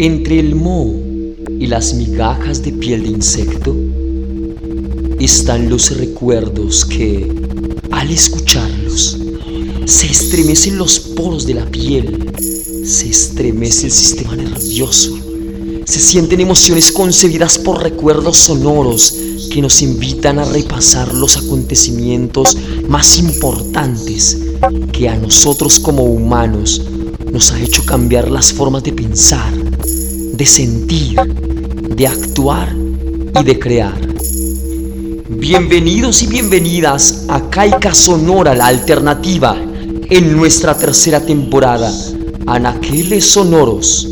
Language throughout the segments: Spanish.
Entre el moho y las migajas de piel de insecto están los recuerdos que, al escucharlos, se estremecen los poros de la piel, se estremece el sistema nervioso, se sienten emociones concebidas por recuerdos sonoros que nos invitan a repasar los acontecimientos más importantes que a nosotros como humanos nos ha hecho cambiar las formas de pensar, de sentir, de actuar y de crear. Bienvenidos y bienvenidas a Caica Sonora, la alternativa, en nuestra tercera temporada, Anaqueles Sonoros,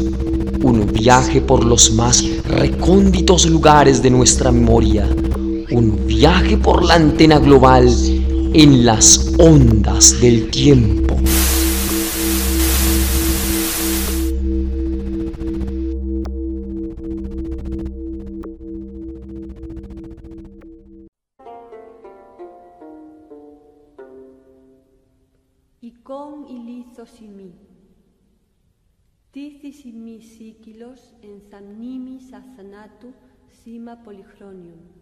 un viaje por los más recónditos lugares de nuestra memoria, un viaje por la antena global en las ondas del tiempo. ύλος εν σαμνήμι σασανάτου σήμα πολυχρόνιον.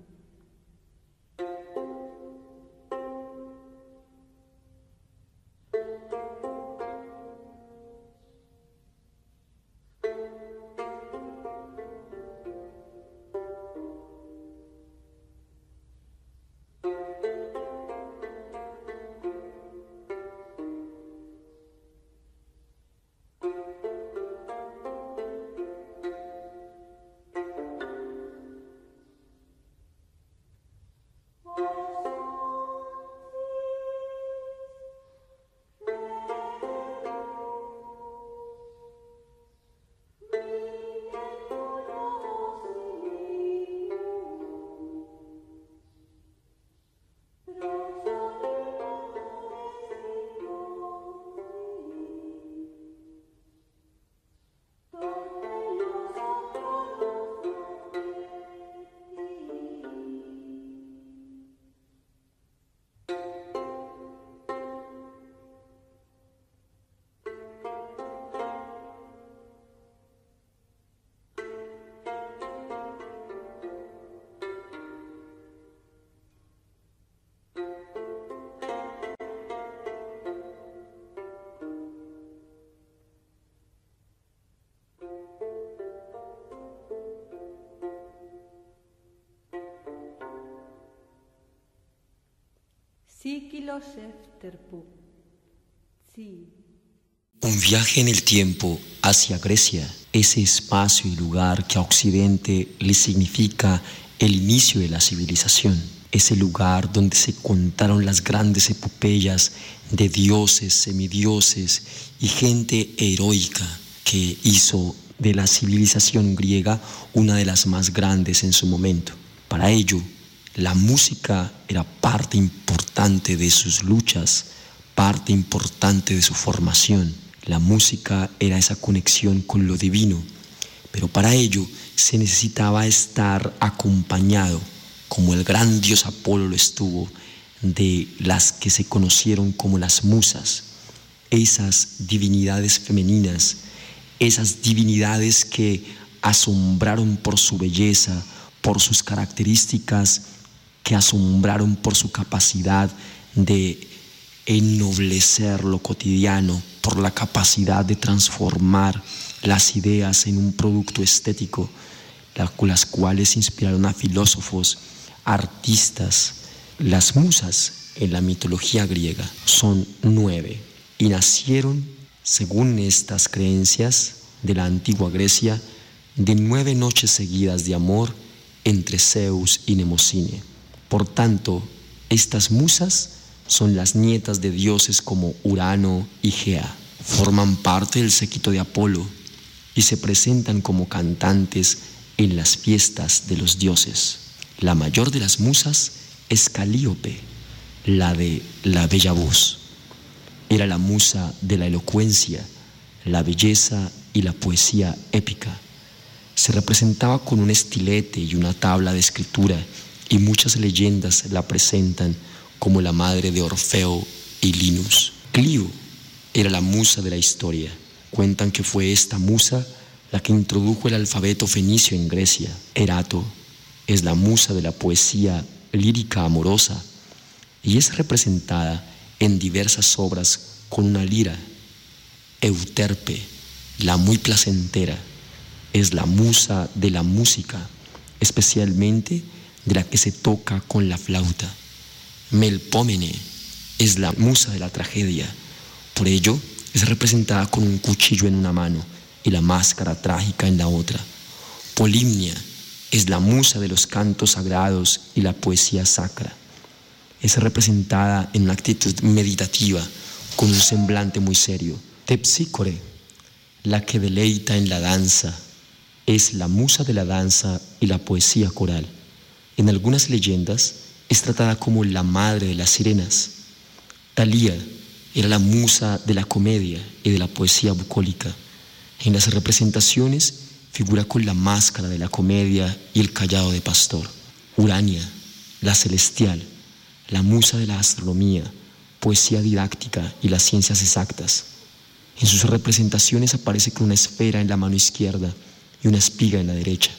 Un viaje en el tiempo hacia Grecia, ese espacio y lugar que a Occidente le significa el inicio de la civilización, ese lugar donde se contaron las grandes epopeyas de dioses, semidioses y gente heroica que hizo de la civilización griega una de las más grandes en su momento. Para ello, la música era parte importante de sus luchas, parte importante de su formación. La música era esa conexión con lo divino, pero para ello se necesitaba estar acompañado, como el gran dios Apolo lo estuvo, de las que se conocieron como las musas, esas divinidades femeninas, esas divinidades que asombraron por su belleza, por sus características que asombraron por su capacidad de ennoblecer lo cotidiano, por la capacidad de transformar las ideas en un producto estético, las cuales inspiraron a filósofos, artistas. Las musas en la mitología griega son nueve y nacieron, según estas creencias de la antigua Grecia, de nueve noches seguidas de amor entre Zeus y Nemocine. Por tanto, estas musas son las nietas de dioses como Urano y Gea. Forman parte del séquito de Apolo y se presentan como cantantes en las fiestas de los dioses. La mayor de las musas es Calíope, la de la bella voz. Era la musa de la elocuencia, la belleza y la poesía épica. Se representaba con un estilete y una tabla de escritura y muchas leyendas la presentan como la madre de Orfeo y Linus. Clio era la musa de la historia. Cuentan que fue esta musa la que introdujo el alfabeto fenicio en Grecia. Erato es la musa de la poesía lírica amorosa y es representada en diversas obras con una lira. Euterpe, la muy placentera, es la musa de la música, especialmente de la que se toca con la flauta. Melpómene es la musa de la tragedia, por ello es representada con un cuchillo en una mano y la máscara trágica en la otra. Polimnia es la musa de los cantos sagrados y la poesía sacra. Es representada en una actitud meditativa, con un semblante muy serio. Tepsícore, la que deleita en la danza, es la musa de la danza y la poesía coral. En algunas leyendas es tratada como la madre de las sirenas. Talía era la musa de la comedia y de la poesía bucólica. En las representaciones figura con la máscara de la comedia y el callado de pastor. Urania, la celestial, la musa de la astronomía, poesía didáctica y las ciencias exactas. En sus representaciones aparece con una esfera en la mano izquierda y una espiga en la derecha.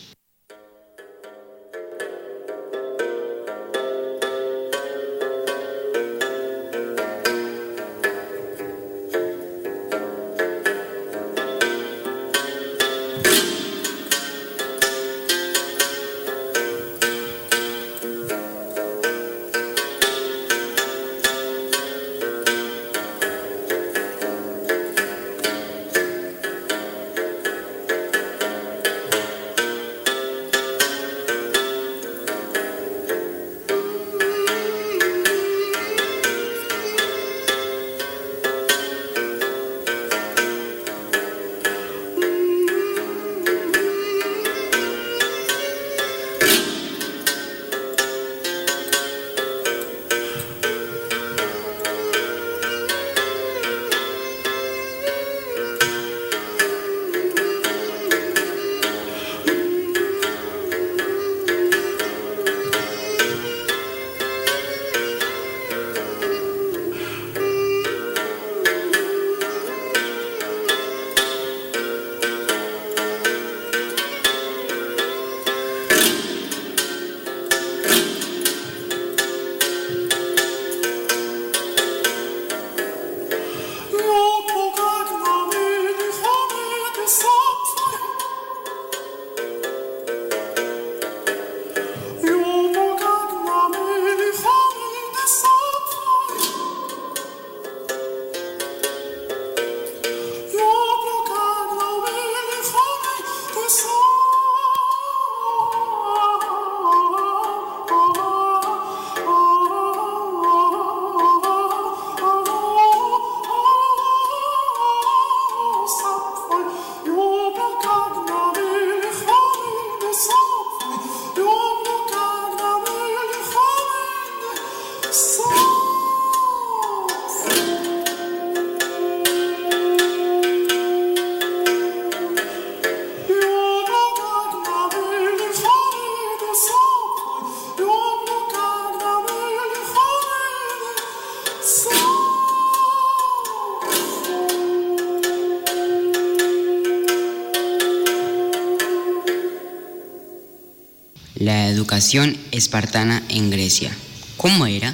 Educación espartana en Grecia. ¿Cómo era?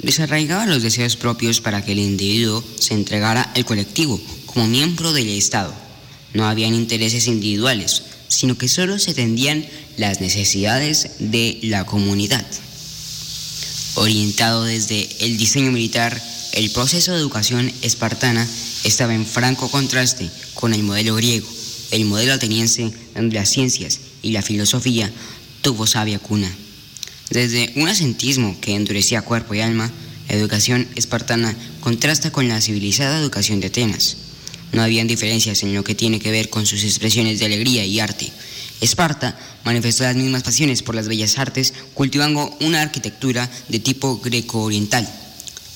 Desarraigaba los deseos propios para que el individuo se entregara al colectivo como miembro del Estado. No habían intereses individuales, sino que solo se tendían las necesidades de la comunidad. Orientado desde el diseño militar, el proceso de educación espartana estaba en franco contraste con el modelo griego, el modelo ateniense donde las ciencias y la filosofía tuvo sabia cuna. Desde un asentismo que endurecía cuerpo y alma, la educación espartana contrasta con la civilizada educación de Atenas. No habían diferencias en lo que tiene que ver con sus expresiones de alegría y arte. Esparta manifestó las mismas pasiones por las bellas artes, cultivando una arquitectura de tipo greco-oriental.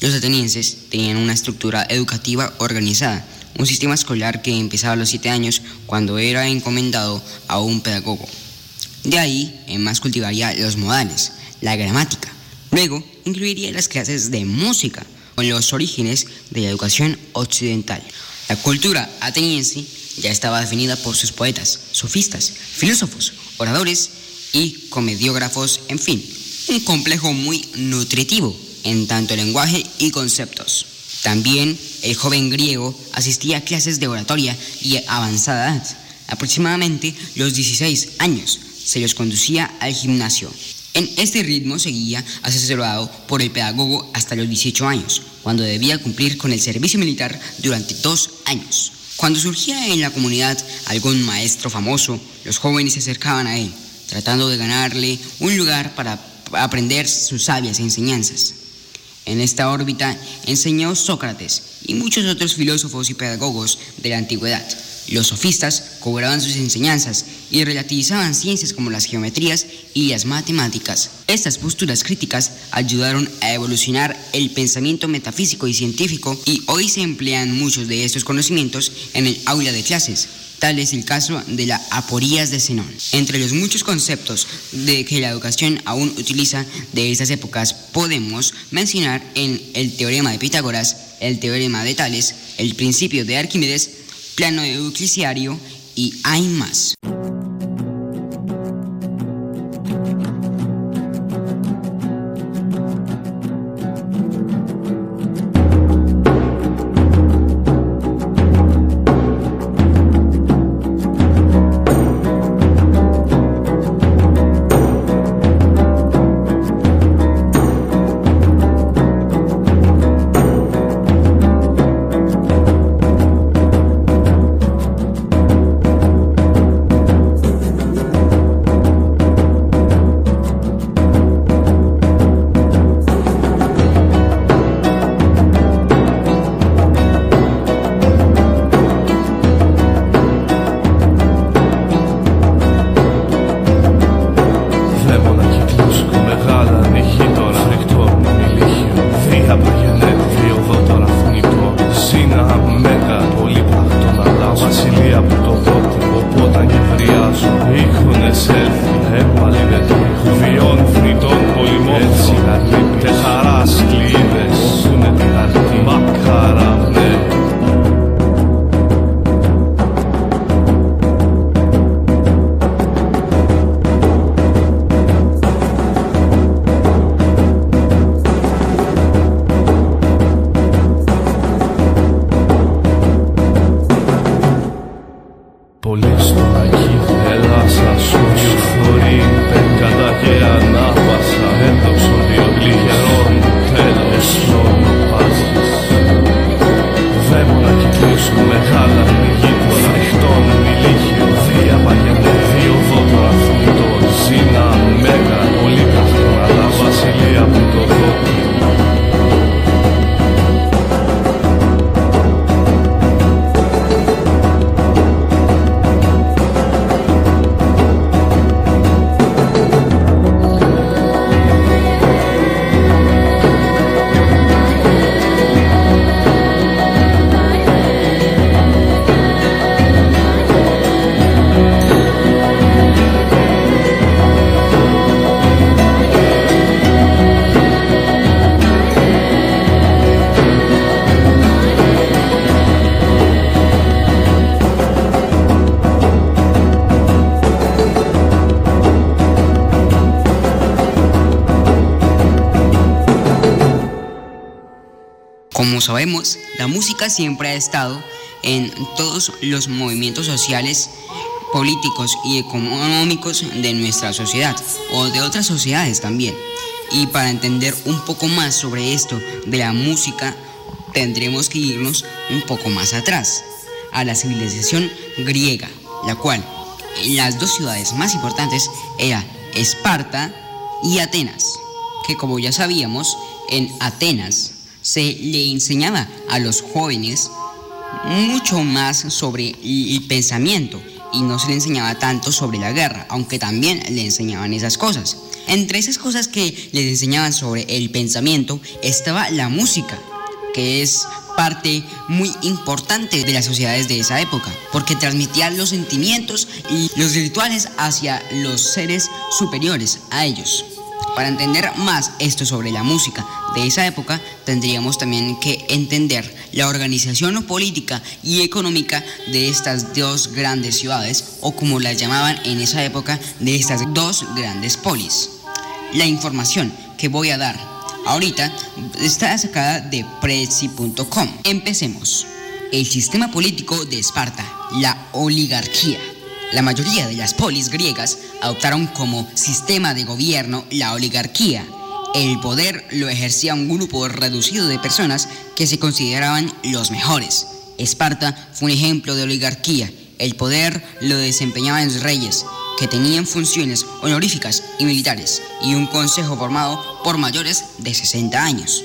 Los atenienses tenían una estructura educativa organizada, un sistema escolar que empezaba a los siete años cuando era encomendado a un pedagogo. De ahí en más cultivaría los modales, la gramática. Luego incluiría las clases de música, con los orígenes de la educación occidental. La cultura ateniense ya estaba definida por sus poetas, sofistas, filósofos, oradores y comediógrafos, en fin, un complejo muy nutritivo en tanto lenguaje y conceptos. También el joven griego asistía a clases de oratoria y avanzada edad, aproximadamente los 16 años, se los conducía al gimnasio. En este ritmo seguía asesorado por el pedagogo hasta los 18 años, cuando debía cumplir con el servicio militar durante dos años. Cuando surgía en la comunidad algún maestro famoso, los jóvenes se acercaban a él, tratando de ganarle un lugar para aprender sus sabias enseñanzas. En esta órbita enseñó Sócrates y muchos otros filósofos y pedagogos de la antigüedad. Los sofistas cobraban sus enseñanzas y relativizaban ciencias como las geometrías y las matemáticas. Estas posturas críticas ayudaron a evolucionar el pensamiento metafísico y científico y hoy se emplean muchos de estos conocimientos en el aula de clases. Tal es el caso de la aporías de Zenón. Entre los muchos conceptos de que la educación aún utiliza de estas épocas podemos mencionar en el teorema de Pitágoras, el teorema de Tales, el principio de Arquímedes, plano euclisiario y hay más. Como sabemos, la música siempre ha estado en todos los movimientos sociales, políticos y económicos de nuestra sociedad o de otras sociedades también. Y para entender un poco más sobre esto de la música, tendremos que irnos un poco más atrás, a la civilización griega, la cual en las dos ciudades más importantes era Esparta y Atenas, que como ya sabíamos, en Atenas se le enseñaba a los jóvenes mucho más sobre el pensamiento y no se le enseñaba tanto sobre la guerra, aunque también le enseñaban esas cosas. Entre esas cosas que les enseñaban sobre el pensamiento estaba la música, que es parte muy importante de las sociedades de esa época, porque transmitía los sentimientos y los rituales hacia los seres superiores a ellos. Para entender más esto sobre la música de esa época, tendríamos también que entender la organización política y económica de estas dos grandes ciudades, o como las llamaban en esa época, de estas dos grandes polis. La información que voy a dar ahorita está sacada de Prezi.com. Empecemos. El sistema político de Esparta, la oligarquía. La mayoría de las polis griegas adoptaron como sistema de gobierno la oligarquía. El poder lo ejercía un grupo reducido de personas que se consideraban los mejores. Esparta fue un ejemplo de oligarquía. El poder lo desempeñaban los reyes, que tenían funciones honoríficas y militares, y un consejo formado por mayores de 60 años.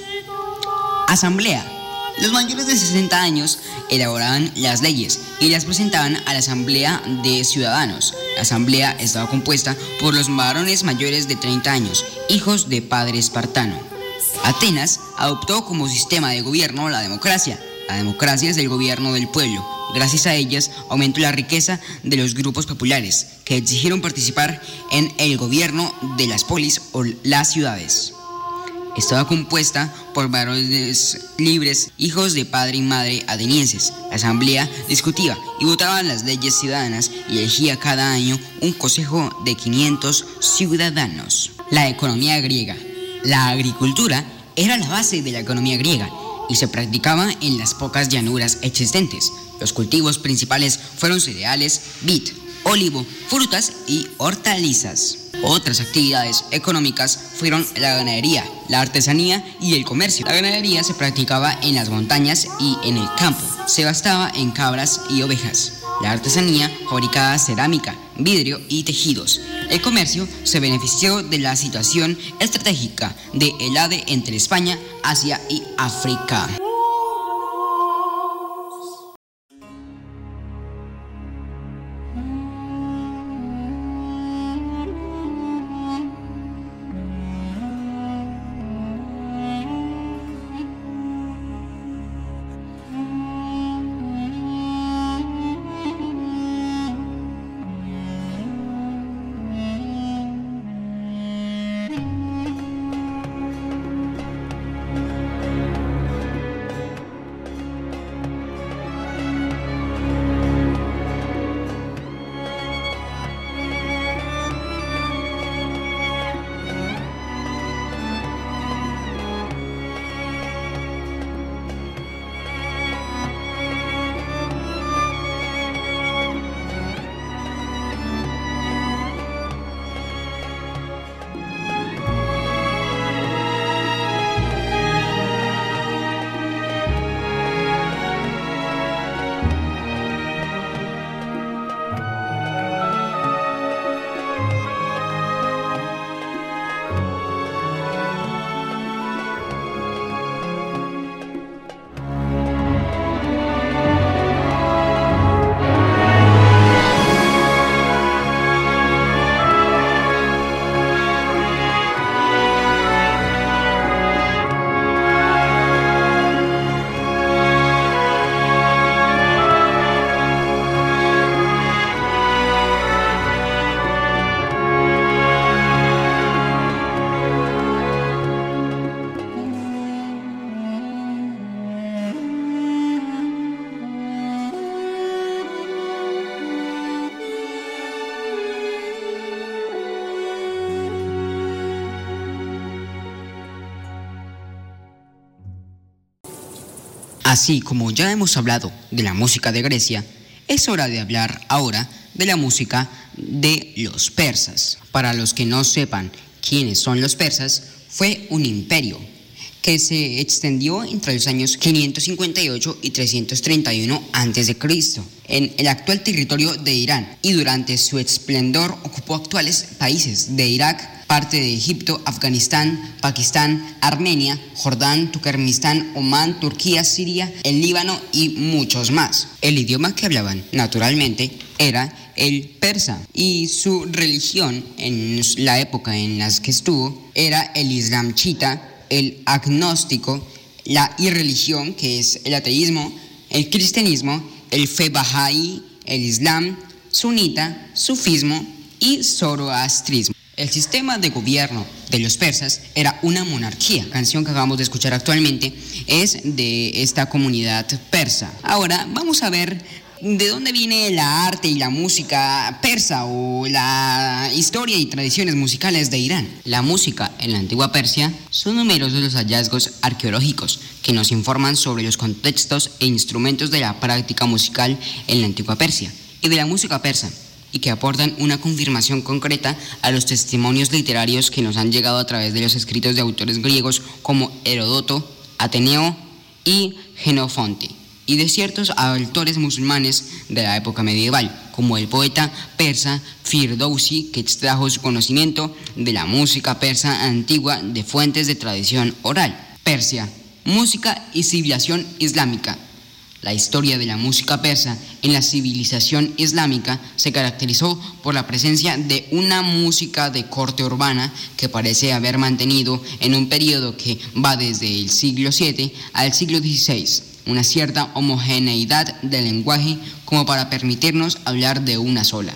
Asamblea los mayores de 60 años elaboraban las leyes y las presentaban a la Asamblea de Ciudadanos. La Asamblea estaba compuesta por los varones mayores de 30 años, hijos de padre espartano. Atenas adoptó como sistema de gobierno la democracia. La democracia es el gobierno del pueblo. Gracias a ellas aumentó la riqueza de los grupos populares que exigieron participar en el gobierno de las polis o las ciudades. Estaba compuesta por varones libres, hijos de padre y madre atenienses. La asamblea discutía y votaba las leyes ciudadanas y elegía cada año un consejo de 500 ciudadanos. La economía griega. La agricultura era la base de la economía griega y se practicaba en las pocas llanuras existentes. Los cultivos principales fueron cereales, vid, olivo, frutas y hortalizas. Otras actividades económicas fueron la ganadería, la artesanía y el comercio. La ganadería se practicaba en las montañas y en el campo. Se gastaba en cabras y ovejas. La artesanía fabricaba cerámica, vidrio y tejidos. El comercio se benefició de la situación estratégica de el ADE entre España, Asia y África. Así como ya hemos hablado de la música de Grecia, es hora de hablar ahora de la música de los persas. Para los que no sepan quiénes son los persas, fue un imperio que se extendió entre los años 558 y 331 a.C. en el actual territorio de Irán y durante su esplendor ocupó actuales países de Irak, parte de Egipto, Afganistán, Pakistán, Armenia, Jordán, Turkmenistán, Omán, Turquía, Siria, el Líbano y muchos más. El idioma que hablaban, naturalmente, era el persa y su religión en la época en la que estuvo era el Islam chita, el agnóstico, la irreligión, que es el ateísmo, el cristianismo, el fe bahá'í, el islam, sunita, sufismo y zoroastrismo. El sistema de gobierno de los persas era una monarquía. La canción que acabamos de escuchar actualmente es de esta comunidad persa. Ahora vamos a ver de dónde viene la arte y la música persa o la historia y tradiciones musicales de Irán. La música en la antigua Persia son numerosos los hallazgos arqueológicos que nos informan sobre los contextos e instrumentos de la práctica musical en la antigua Persia y de la música persa y que aportan una confirmación concreta a los testimonios literarios que nos han llegado a través de los escritos de autores griegos como Herodoto, Ateneo y Genofonte y de ciertos autores musulmanes de la época medieval, como el poeta persa Firdousi, que extrajo su conocimiento de la música persa antigua de fuentes de tradición oral. Persia, música y civilización islámica. La historia de la música persa en la civilización islámica se caracterizó por la presencia de una música de corte urbana que parece haber mantenido en un periodo que va desde el siglo VII al siglo XVI una cierta homogeneidad del lenguaje como para permitirnos hablar de una sola.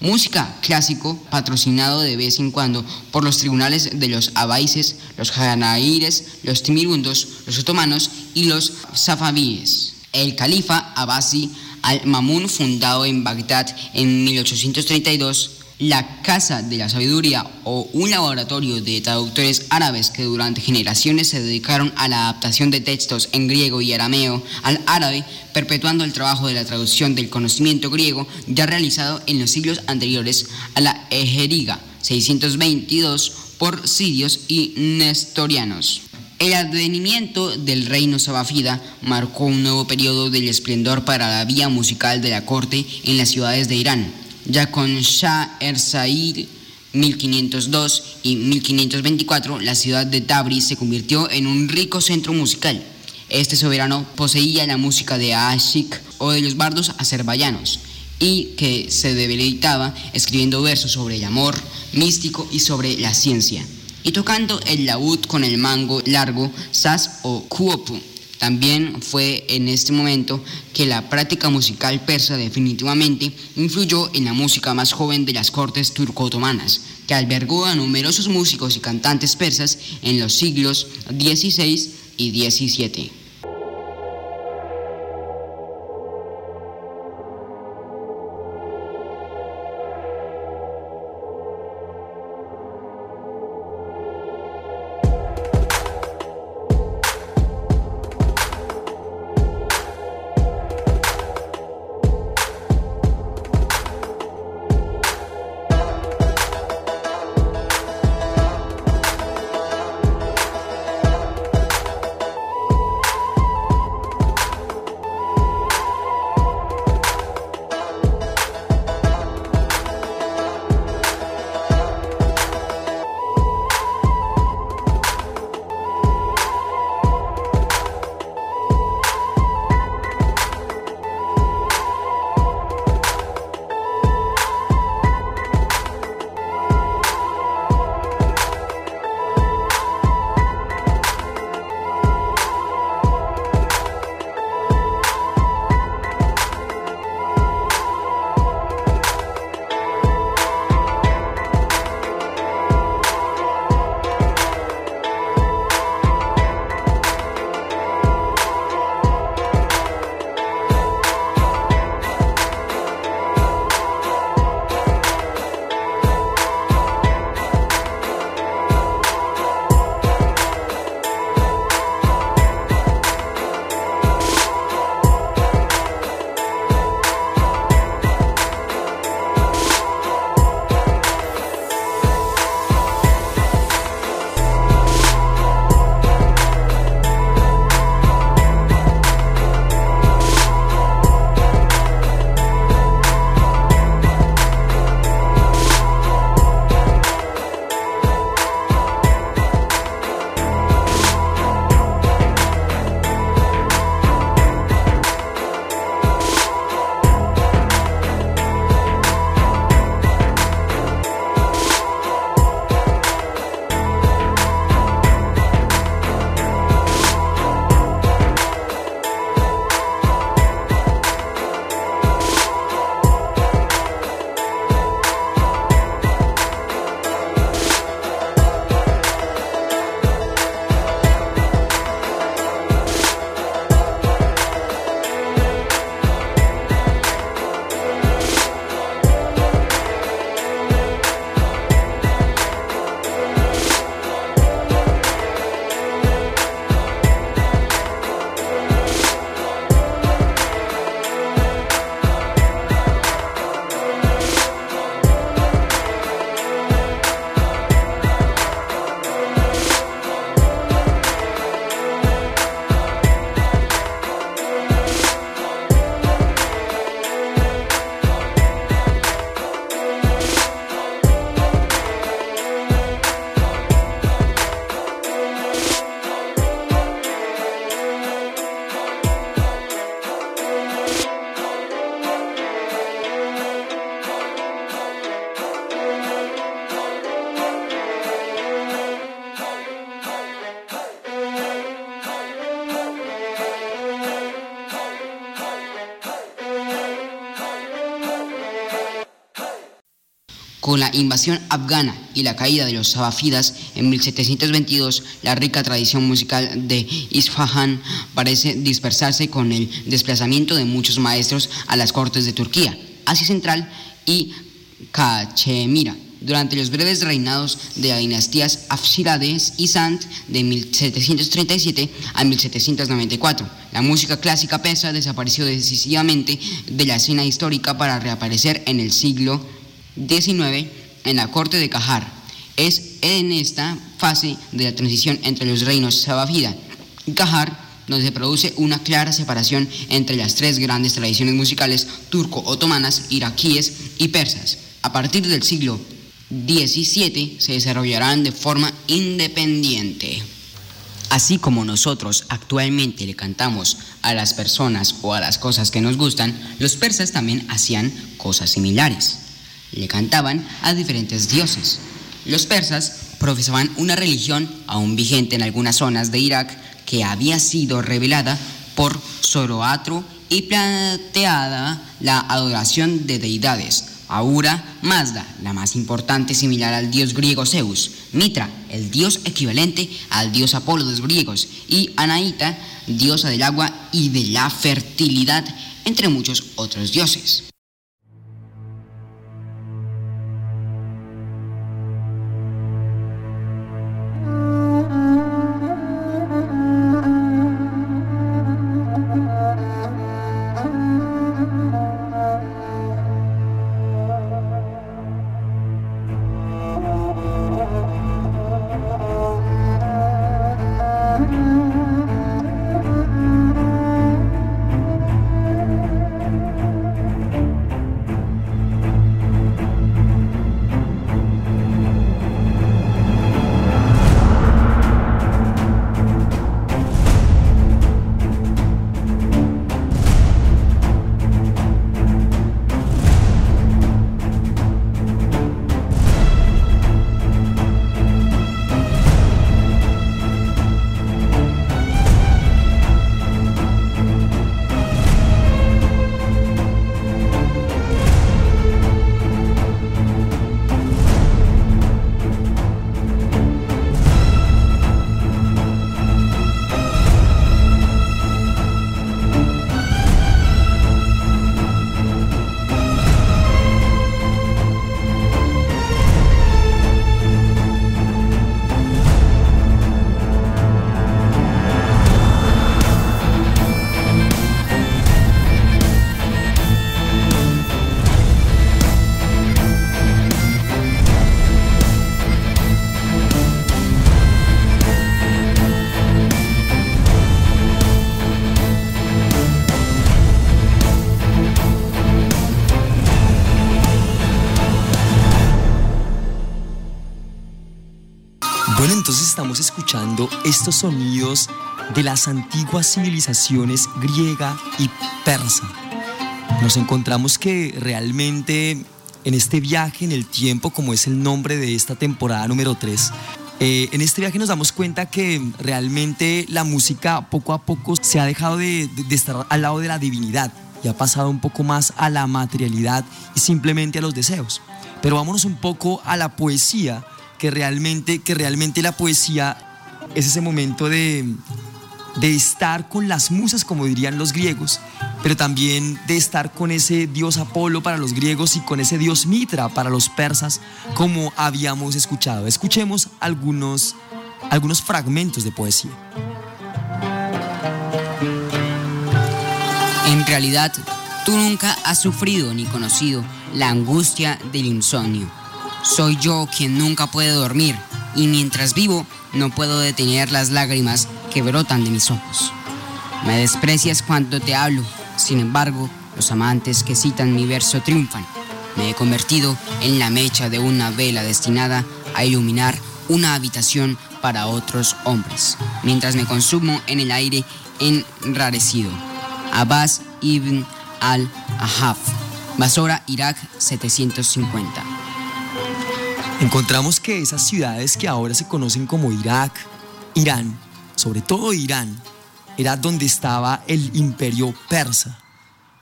Música clásico, patrocinado de vez en cuando por los tribunales de los abaises, los janaíres, los timirundos, los otomanos y los safabíes. El califa Abasi al-Mamun, fundado en Bagdad en 1832, la Casa de la Sabiduría o un laboratorio de traductores árabes que durante generaciones se dedicaron a la adaptación de textos en griego y arameo al árabe, perpetuando el trabajo de la traducción del conocimiento griego ya realizado en los siglos anteriores a la Ejeriga 622 por sirios y nestorianos. El advenimiento del reino sabafida marcó un nuevo periodo del esplendor para la vía musical de la corte en las ciudades de Irán ya con Shah Erzail 1502 y 1524, la ciudad de Tabriz se convirtió en un rico centro musical. Este soberano poseía la música de Ashik o de los bardos azerbaiyanos y que se deleitaba escribiendo versos sobre el amor místico y sobre la ciencia, y tocando el laúd con el mango largo, sas o kuopu. También fue en este momento que la práctica musical persa definitivamente influyó en la música más joven de las cortes turco-otomanas, que albergó a numerosos músicos y cantantes persas en los siglos XVI y XVII. Con la invasión afgana y la caída de los sabafidas en 1722, la rica tradición musical de Isfahan parece dispersarse con el desplazamiento de muchos maestros a las cortes de Turquía, Asia Central y Cachemira durante los breves reinados de las dinastías Afshirades y Sant de 1737 a 1794. La música clásica persa desapareció decisivamente de la escena histórica para reaparecer en el siglo XIX en la corte de Kahar. Es en esta fase de la transición entre los reinos Sabafida y Kahar donde se produce una clara separación entre las tres grandes tradiciones musicales turco-otomanas, iraquíes y persas. A partir del siglo 17 se desarrollarán de forma independiente. Así como nosotros actualmente le cantamos a las personas o a las cosas que nos gustan, los persas también hacían cosas similares. Le cantaban a diferentes dioses. Los persas profesaban una religión aún vigente en algunas zonas de Irak que había sido revelada por Zoroastro y planteada la adoración de deidades Aura, Mazda, la más importante similar al dios griego Zeus, Mitra, el dios equivalente al dios Apolo de los griegos, y Anaíta, diosa del agua y de la fertilidad, entre muchos otros dioses. Estos sonidos de las antiguas civilizaciones griega y persa. Nos encontramos que realmente en este viaje en el tiempo, como es el nombre de esta temporada número 3, eh, en este viaje nos damos cuenta que realmente la música poco a poco se ha dejado de estar al lado de la divinidad y ha pasado un poco más a la materialidad y simplemente a los deseos. Pero vámonos un poco a la poesía que realmente, que realmente la poesía es ese momento de, de estar con las musas, como dirían los griegos, pero también de estar con ese dios Apolo para los griegos y con ese dios Mitra para los persas, como habíamos escuchado. Escuchemos algunos, algunos fragmentos de poesía. En realidad, tú nunca has sufrido ni conocido la angustia del insomnio soy yo quien nunca puede dormir y mientras vivo no puedo detener las lágrimas que brotan de mis ojos. Me desprecias cuando te hablo, sin embargo, los amantes que citan mi verso triunfan. Me he convertido en la mecha de una vela destinada a iluminar una habitación para otros hombres, mientras me consumo en el aire enrarecido. Abbas ibn al-Ahaf, Basora, Irak 750 encontramos que esas ciudades que ahora se conocen como Irak, Irán, sobre todo Irán, era donde estaba el imperio persa.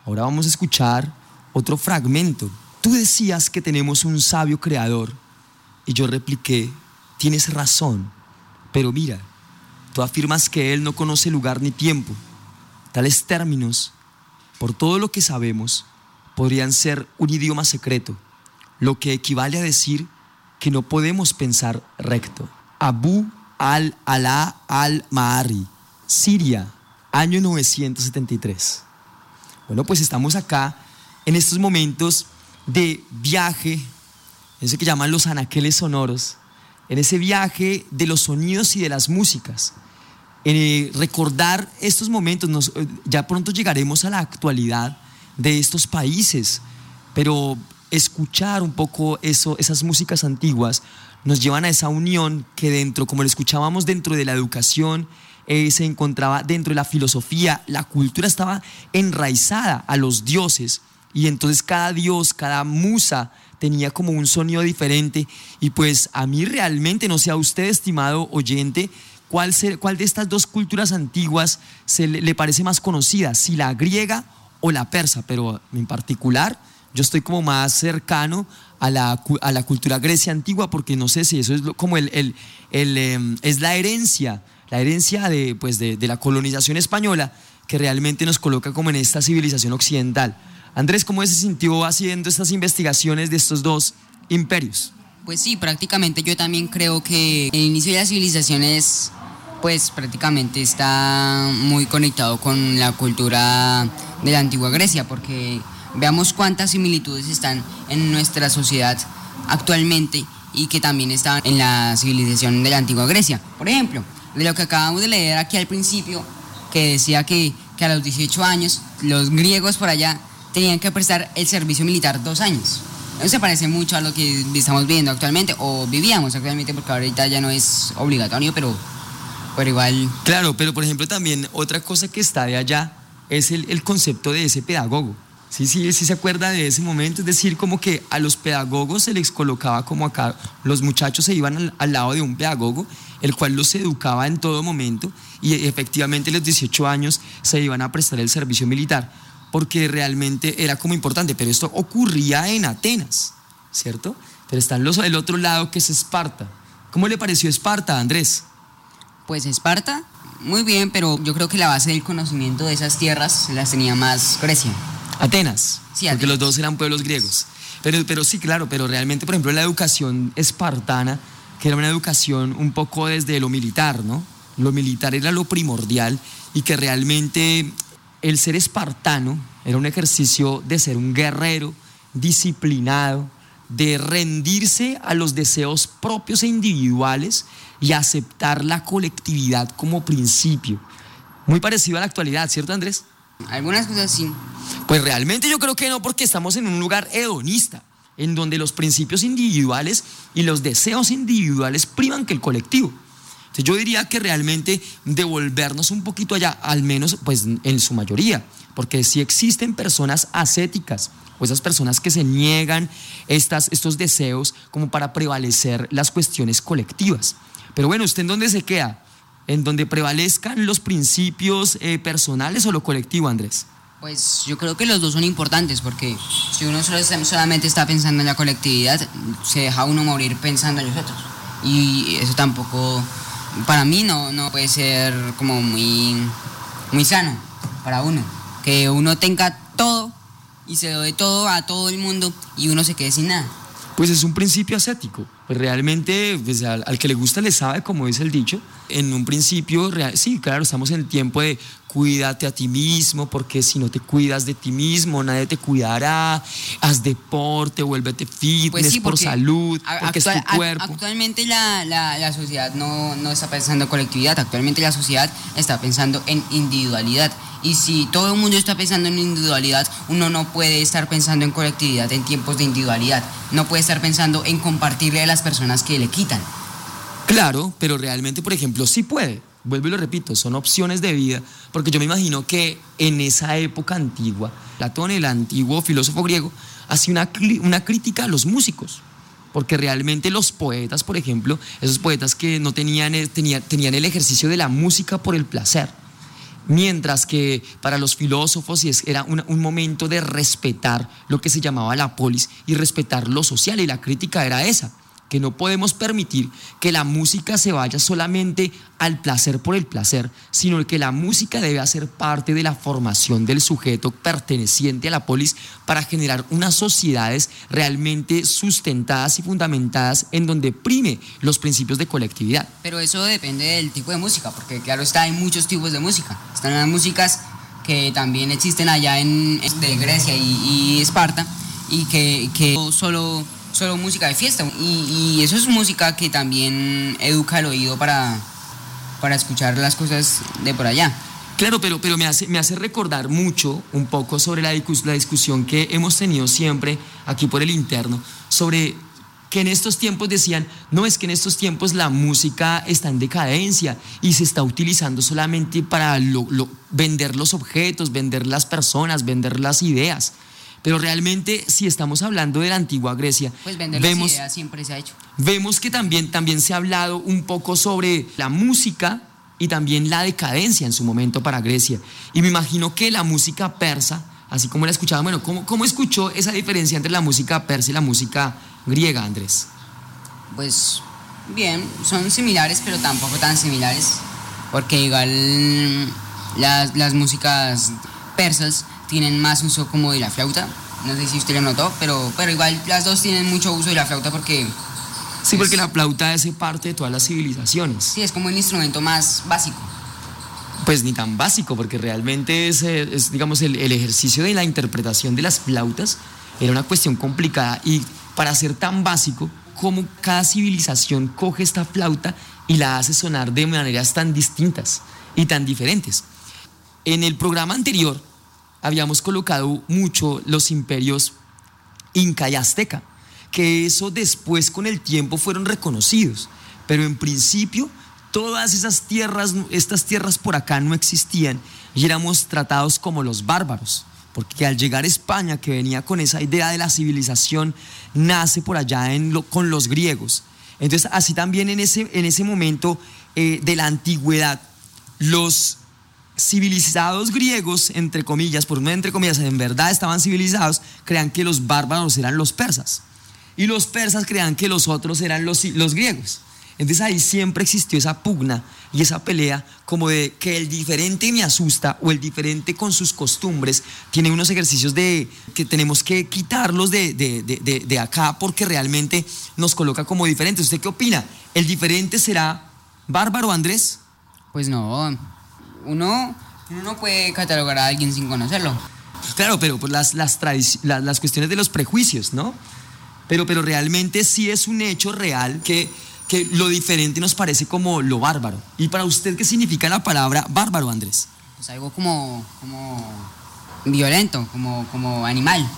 Ahora vamos a escuchar otro fragmento tú decías que tenemos un sabio creador. Y yo repliqué, tienes razón, pero mira, tú afirmas que Él no conoce lugar ni tiempo. Tales términos, por todo lo que sabemos, podrían ser un idioma secreto, lo que equivale a decir que no podemos pensar recto. Abu al-Alá al-Ma'ari, Siria, año 973. Bueno, pues estamos acá en estos momentos de viaje, eso que llaman los anaqueles sonoros, en ese viaje de los sonidos y de las músicas. Eh, recordar estos momentos, eh, ya pronto llegaremos a la actualidad de estos países, pero escuchar un poco eso, esas músicas antiguas nos llevan a esa unión que dentro, como lo escuchábamos dentro de la educación, eh, se encontraba dentro de la filosofía, la cultura estaba enraizada a los dioses y entonces cada dios, cada musa tenía como un sonido diferente y pues a mí realmente, no sé a usted estimado oyente, ¿cuál, cuál de estas dos culturas antiguas se le, parece más conocida? Si la griega o la persa, pero en particular yo estoy como más cercano a la, a la cultura grecia antigua porque no sé si eso es como el, el, em, es la herencia, la herencia de, pues de, de la colonización española que realmente nos coloca como en esta civilización occidental. Andrés, ¿cómo se sintió haciendo estas investigaciones de estos dos imperios? Pues sí, prácticamente yo también creo que el inicio de la civilización es, pues prácticamente está muy conectado con la cultura de la antigua Grecia, porque veamos cuántas similitudes están en nuestra sociedad actualmente y que también están en la civilización de la antigua Grecia. Por ejemplo, de lo que acabamos de leer aquí al principio, que decía que, que a los 18 años los griegos por allá tenían que prestar el servicio militar dos años. Eso se parece mucho a lo que estamos viviendo actualmente, o vivíamos actualmente, porque ahorita ya no es obligatorio, pero, pero igual... Claro, pero por ejemplo también otra cosa que está de allá es el, el concepto de ese pedagogo. Sí, sí, sí se acuerda de ese momento, es decir, como que a los pedagogos se les colocaba como acá, los muchachos se iban al, lado de un pedagogo, el cual los educaba en todo momento y efectivamente a los 18 años se iban a prestar el servicio militar porque realmente era como importante, pero esto ocurría en Atenas, ¿cierto? Pero están los del otro lado que es Esparta. ¿Cómo le pareció Esparta, Andrés? Pues Esparta, muy bien, pero yo creo que la base del conocimiento de esas tierras las tenía más Grecia. Atenas, sí, porque los dos eran pueblos griegos. Pero, pero sí, claro, pero realmente, por ejemplo, la educación espartana, que era una educación un poco desde lo militar, ¿no? Lo militar era lo primordial y que realmente el ser espartano era un ejercicio de ser un guerrero disciplinado, de rendirse a los deseos propios e individuales y aceptar la colectividad como principio. Muy parecido a la actualidad, ¿cierto Andrés? Algunas cosas sí. Pues realmente yo creo que no, porque estamos en un lugar hedonista, en donde los principios individuales y los deseos individuales privan que el colectivo yo diría que realmente devolvernos un poquito allá, al menos pues en su mayoría, porque si existen personas ascéticas o esas personas que se niegan estas, estos deseos como para prevalecer las cuestiones colectivas. Pero bueno, ¿usted en dónde se queda? ¿En donde prevalezcan los principios eh, personales o lo colectivo, Andrés? Pues yo creo que los dos son importantes porque si uno solamente está pensando en la colectividad, se deja uno morir pensando en los otros. Y eso tampoco para mí no, no puede ser como muy, muy sano para uno. Que uno tenga todo y se lo dé todo a todo el mundo y uno se quede sin nada. Pues es un principio ascético. Pues realmente pues al, al, que le gusta le sabe, como dice el dicho. En un principio, sí, claro, estamos en el tiempo de cuídate a ti mismo, porque si no te cuidas de ti mismo, nadie te cuidará. Haz deporte, vuélvete fitness pues sí, por salud, porque actual, es tu cuerpo. Actualmente la, la, la sociedad no, no está pensando en colectividad, actualmente la sociedad está pensando en individualidad. Y si todo el mundo está pensando en individualidad, uno no puede estar pensando en colectividad en tiempos de individualidad. No puede estar pensando en compartirle a las personas que le quitan. Claro, pero realmente, por ejemplo, sí puede. Vuelvo y lo repito, son opciones de vida, porque yo me imagino que en esa época antigua, Platón, el antiguo filósofo griego, hacía una, una crítica a los músicos, porque realmente los poetas, por ejemplo, esos poetas que no tenían, tenían, tenían el ejercicio de la música por el placer, Mientras que para los filósofos era un, un, momento de respetar lo que se llamaba la polis y respetar lo social y la crítica era esa que no podemos permitir que la música se vaya solamente al placer por el placer, sino que la música debe hacer parte de la formación del sujeto perteneciente a la polis para generar unas sociedades realmente sustentadas y fundamentadas en donde prime los principios de colectividad. Pero eso depende del tipo de música, porque claro está, hay muchos tipos de música. Están las músicas que también existen allá en de Grecia y, Esparta y que, que solo solo música de fiesta. Y, eso es música que también educa el oído para, para escuchar las cosas de por allá. Claro, pero, pero me, hace, me hace recordar mucho un poco sobre la, la discusión que hemos tenido siempre aquí por el interno, sobre que en estos tiempos decían, no es que en estos tiempos la música está en decadencia y se está utilizando solamente para vender los objetos, vender las personas, vender las ideas. Pero realmente, si estamos hablando de la antigua Grecia, pues vemos, siempre se ha hecho. Vemos que también, también se ha hablado un poco sobre la música y también la decadencia en su momento para Grecia. Y me imagino que la música persa, así como la escuchaba, bueno, ¿cómo, ¿cómo escuchó esa diferencia entre la música persa y la música griega, Andrés? Pues bien, son similares, pero tampoco tan similares, porque igual las, las músicas persas tienen más uso como de la flauta. No sé si usted lo notó, pero, pero igual las dos tienen mucho uso de la flauta porque... Sí, porque la flauta hace parte de todas las civilizaciones. Sí, es como un instrumento más básico. Pues ni tan básico, porque realmente es, es digamos, el, el ejercicio de la interpretación de las flautas era una cuestión complicada y para ser tan básico, como cada civilización coge esta flauta y la hace sonar de maneras tan distintas y tan diferentes. En el programa anterior habíamos colocado mucho los imperios Inca y Azteca, que eso después con el tiempo fueron reconocidos, pero en principio todas esas tierras, estas tierras por acá no existían y éramos tratados como los bárbaros, porque al llegar a España, que venía con esa idea de la civilización, nace por allá con los griegos. Entonces, así también en ese, en ese momento eh, de la antigüedad, los civilizados griegos, entre comillas, por no entre comillas, en verdad estaban civilizados, crean que los bárbaros eran los persas. Y los persas crean que los otros eran los, los griegos. Entonces ahí siempre existió esa pugna y esa pelea como de que el diferente me asusta o el diferente con sus costumbres tiene unos ejercicios de que tenemos que quitarlos de, de, acá porque realmente nos coloca como diferentes. ¿Usted qué opina? ¿El diferente será bárbaro, Andrés? Pues no, uno, no puede catalogar a alguien sin conocerlo. Claro, pero pues las, las, las, cuestiones de los prejuicios, ¿no? Pero, pero realmente sí es un hecho real que, que lo diferente nos parece como lo bárbaro. ¿Y para usted qué significa la palabra bárbaro, Andrés? Pues algo como, como violento, como, como animal.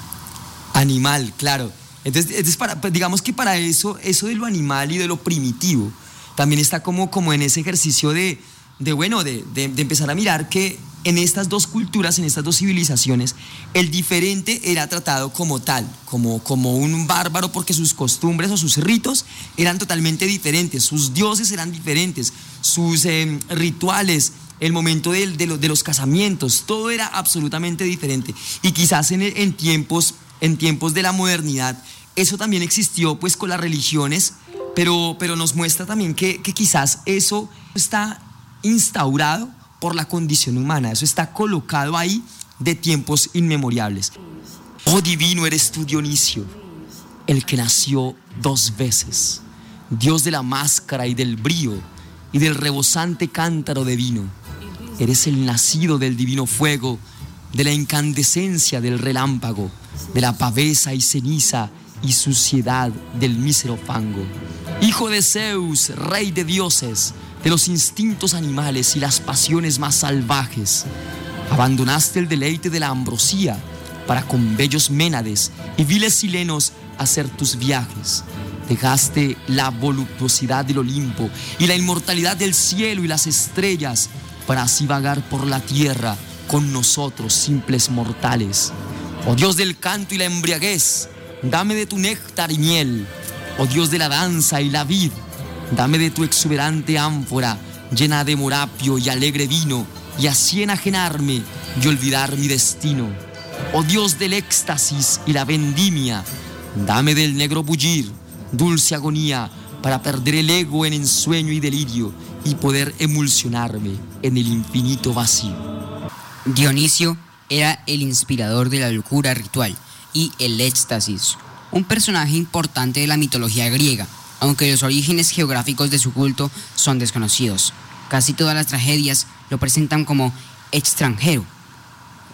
Animal, claro. Entonces, para, pues, digamos que para eso, eso de lo animal y de lo primitivo, también está como, como en ese ejercicio de, de bueno, de, empezar a mirar que en estas dos culturas, en estas dos civilizaciones, el diferente era tratado como tal, como, como un bárbaro porque sus costumbres o sus ritos eran totalmente diferentes, sus dioses eran diferentes, sus em, rituales, el momento de, de, los casamientos, todo era absolutamente diferente. Y quizás en, en, tiempos, en tiempos de la modernidad, eso también existió pues con las religiones, pero, pero nos muestra también que, que quizás eso está instaurado por la condición humana. Eso está colocado ahí de tiempos inmemoriales. Oh divino eres tú, Dionisio, el que nació dos veces, Dios de la máscara y del brío y del rebosante cántaro de vino. Eres el nacido del divino fuego, de la incandescencia del relámpago, de la pavesa y ceniza y suciedad del mísero fango. Hijo de Zeus, rey de dioses, de los instintos animales y las pasiones más salvajes. Abandonaste el deleite de la ambrosía para con bellos ménades y viles silenos hacer tus viajes. Dejaste la voluptuosidad del Olimpo y la inmortalidad del cielo y las estrellas para así vagar por la tierra con nosotros simples mortales. Oh Dios del canto y la embriaguez, dame de tu néctar y miel. Oh Dios de la danza y la vid, Dame de tu exuberante ánfora, llena de morapio y alegre vino, y así enajenarme y olvidar mi destino. Oh Dios del éxtasis y la vendimia, dame del negro bullir, dulce agonía, para perder el ego en ensueño y delirio y poder emulsionarme en el infinito vacío. Dionisio era el inspirador de la locura ritual y el éxtasis, un personaje importante de la mitología griega, aunque los orígenes geográficos de su culto son desconocidos. Casi todas las tragedias lo presentan como extranjero.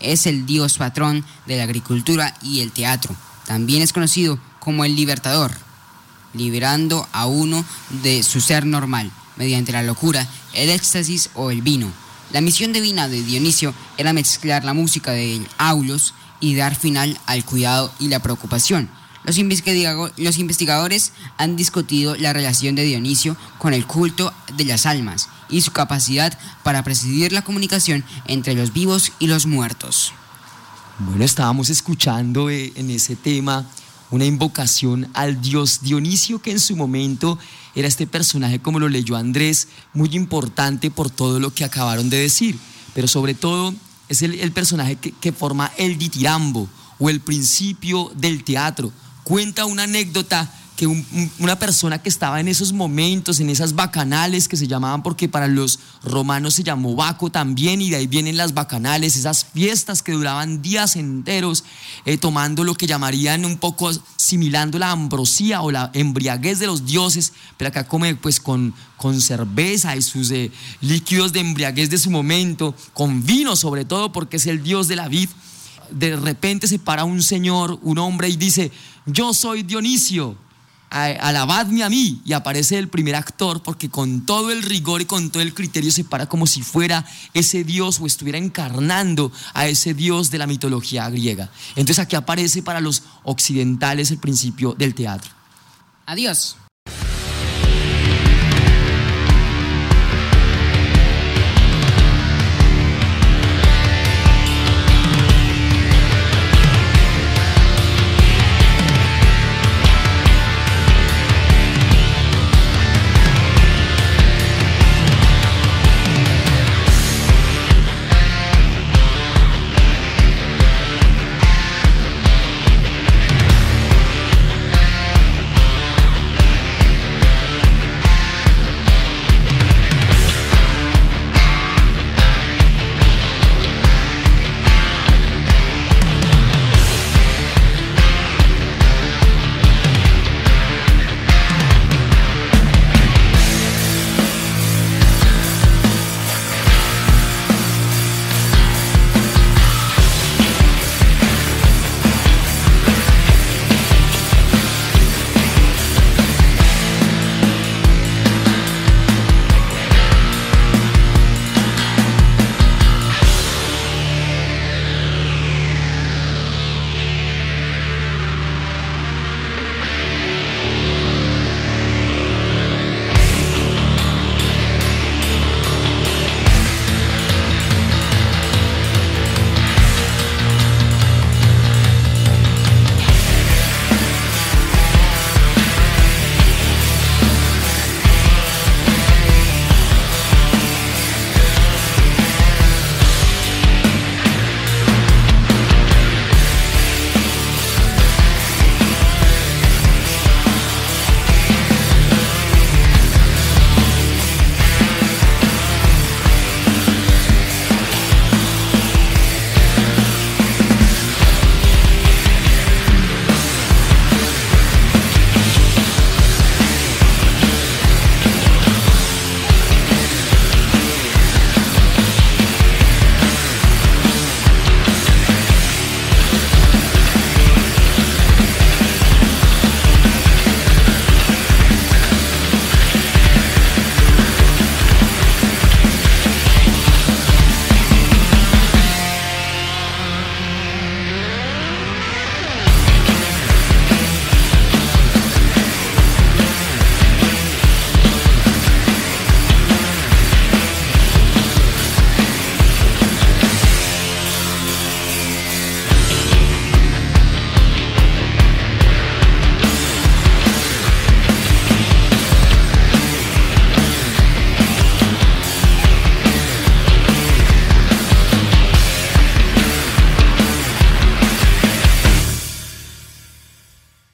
Es el dios patrón de la agricultura y el teatro. También es conocido como el libertador, liberando a uno de su ser normal mediante la locura, el éxtasis o el vino. La misión divina de Dionisio era mezclar la música de Aulos y dar final al cuidado y la preocupación. Los, investigadores han discutido la relación de Dionisio con el culto de las almas y su capacidad para presidir la comunicación entre los vivos y los muertos. Bueno, estábamos escuchando eh, en ese tema una invocación al dios Dionisio que en su momento era este personaje, como lo leyó Andrés, muy importante por todo lo que acabaron de decir, pero sobre todo es el, personaje que, que forma el ditirambo o el principio del teatro. Cuenta una anécdota que una persona que estaba en esos momentos, en esas bacanales que se llamaban, porque para los romanos se llamó Baco también, y de ahí vienen las bacanales, esas fiestas que duraban días enteros, eh, tomando lo que llamarían un poco, similando la ambrosía o la embriaguez de los dioses, pero acá come pues con, con cerveza y sus eh, líquidos de embriaguez de su momento, con vino sobre todo, porque es el dios de la vid. De repente se para un señor, un hombre, y dice, yo soy Dionisio alabadme a mí y aparece el primer actor porque con todo el rigor y con todo el criterio se para como si fuera ese dios o estuviera encarnando a ese dios de la mitología griega. Entonces aquí aparece para los occidentales el principio del teatro. Adiós.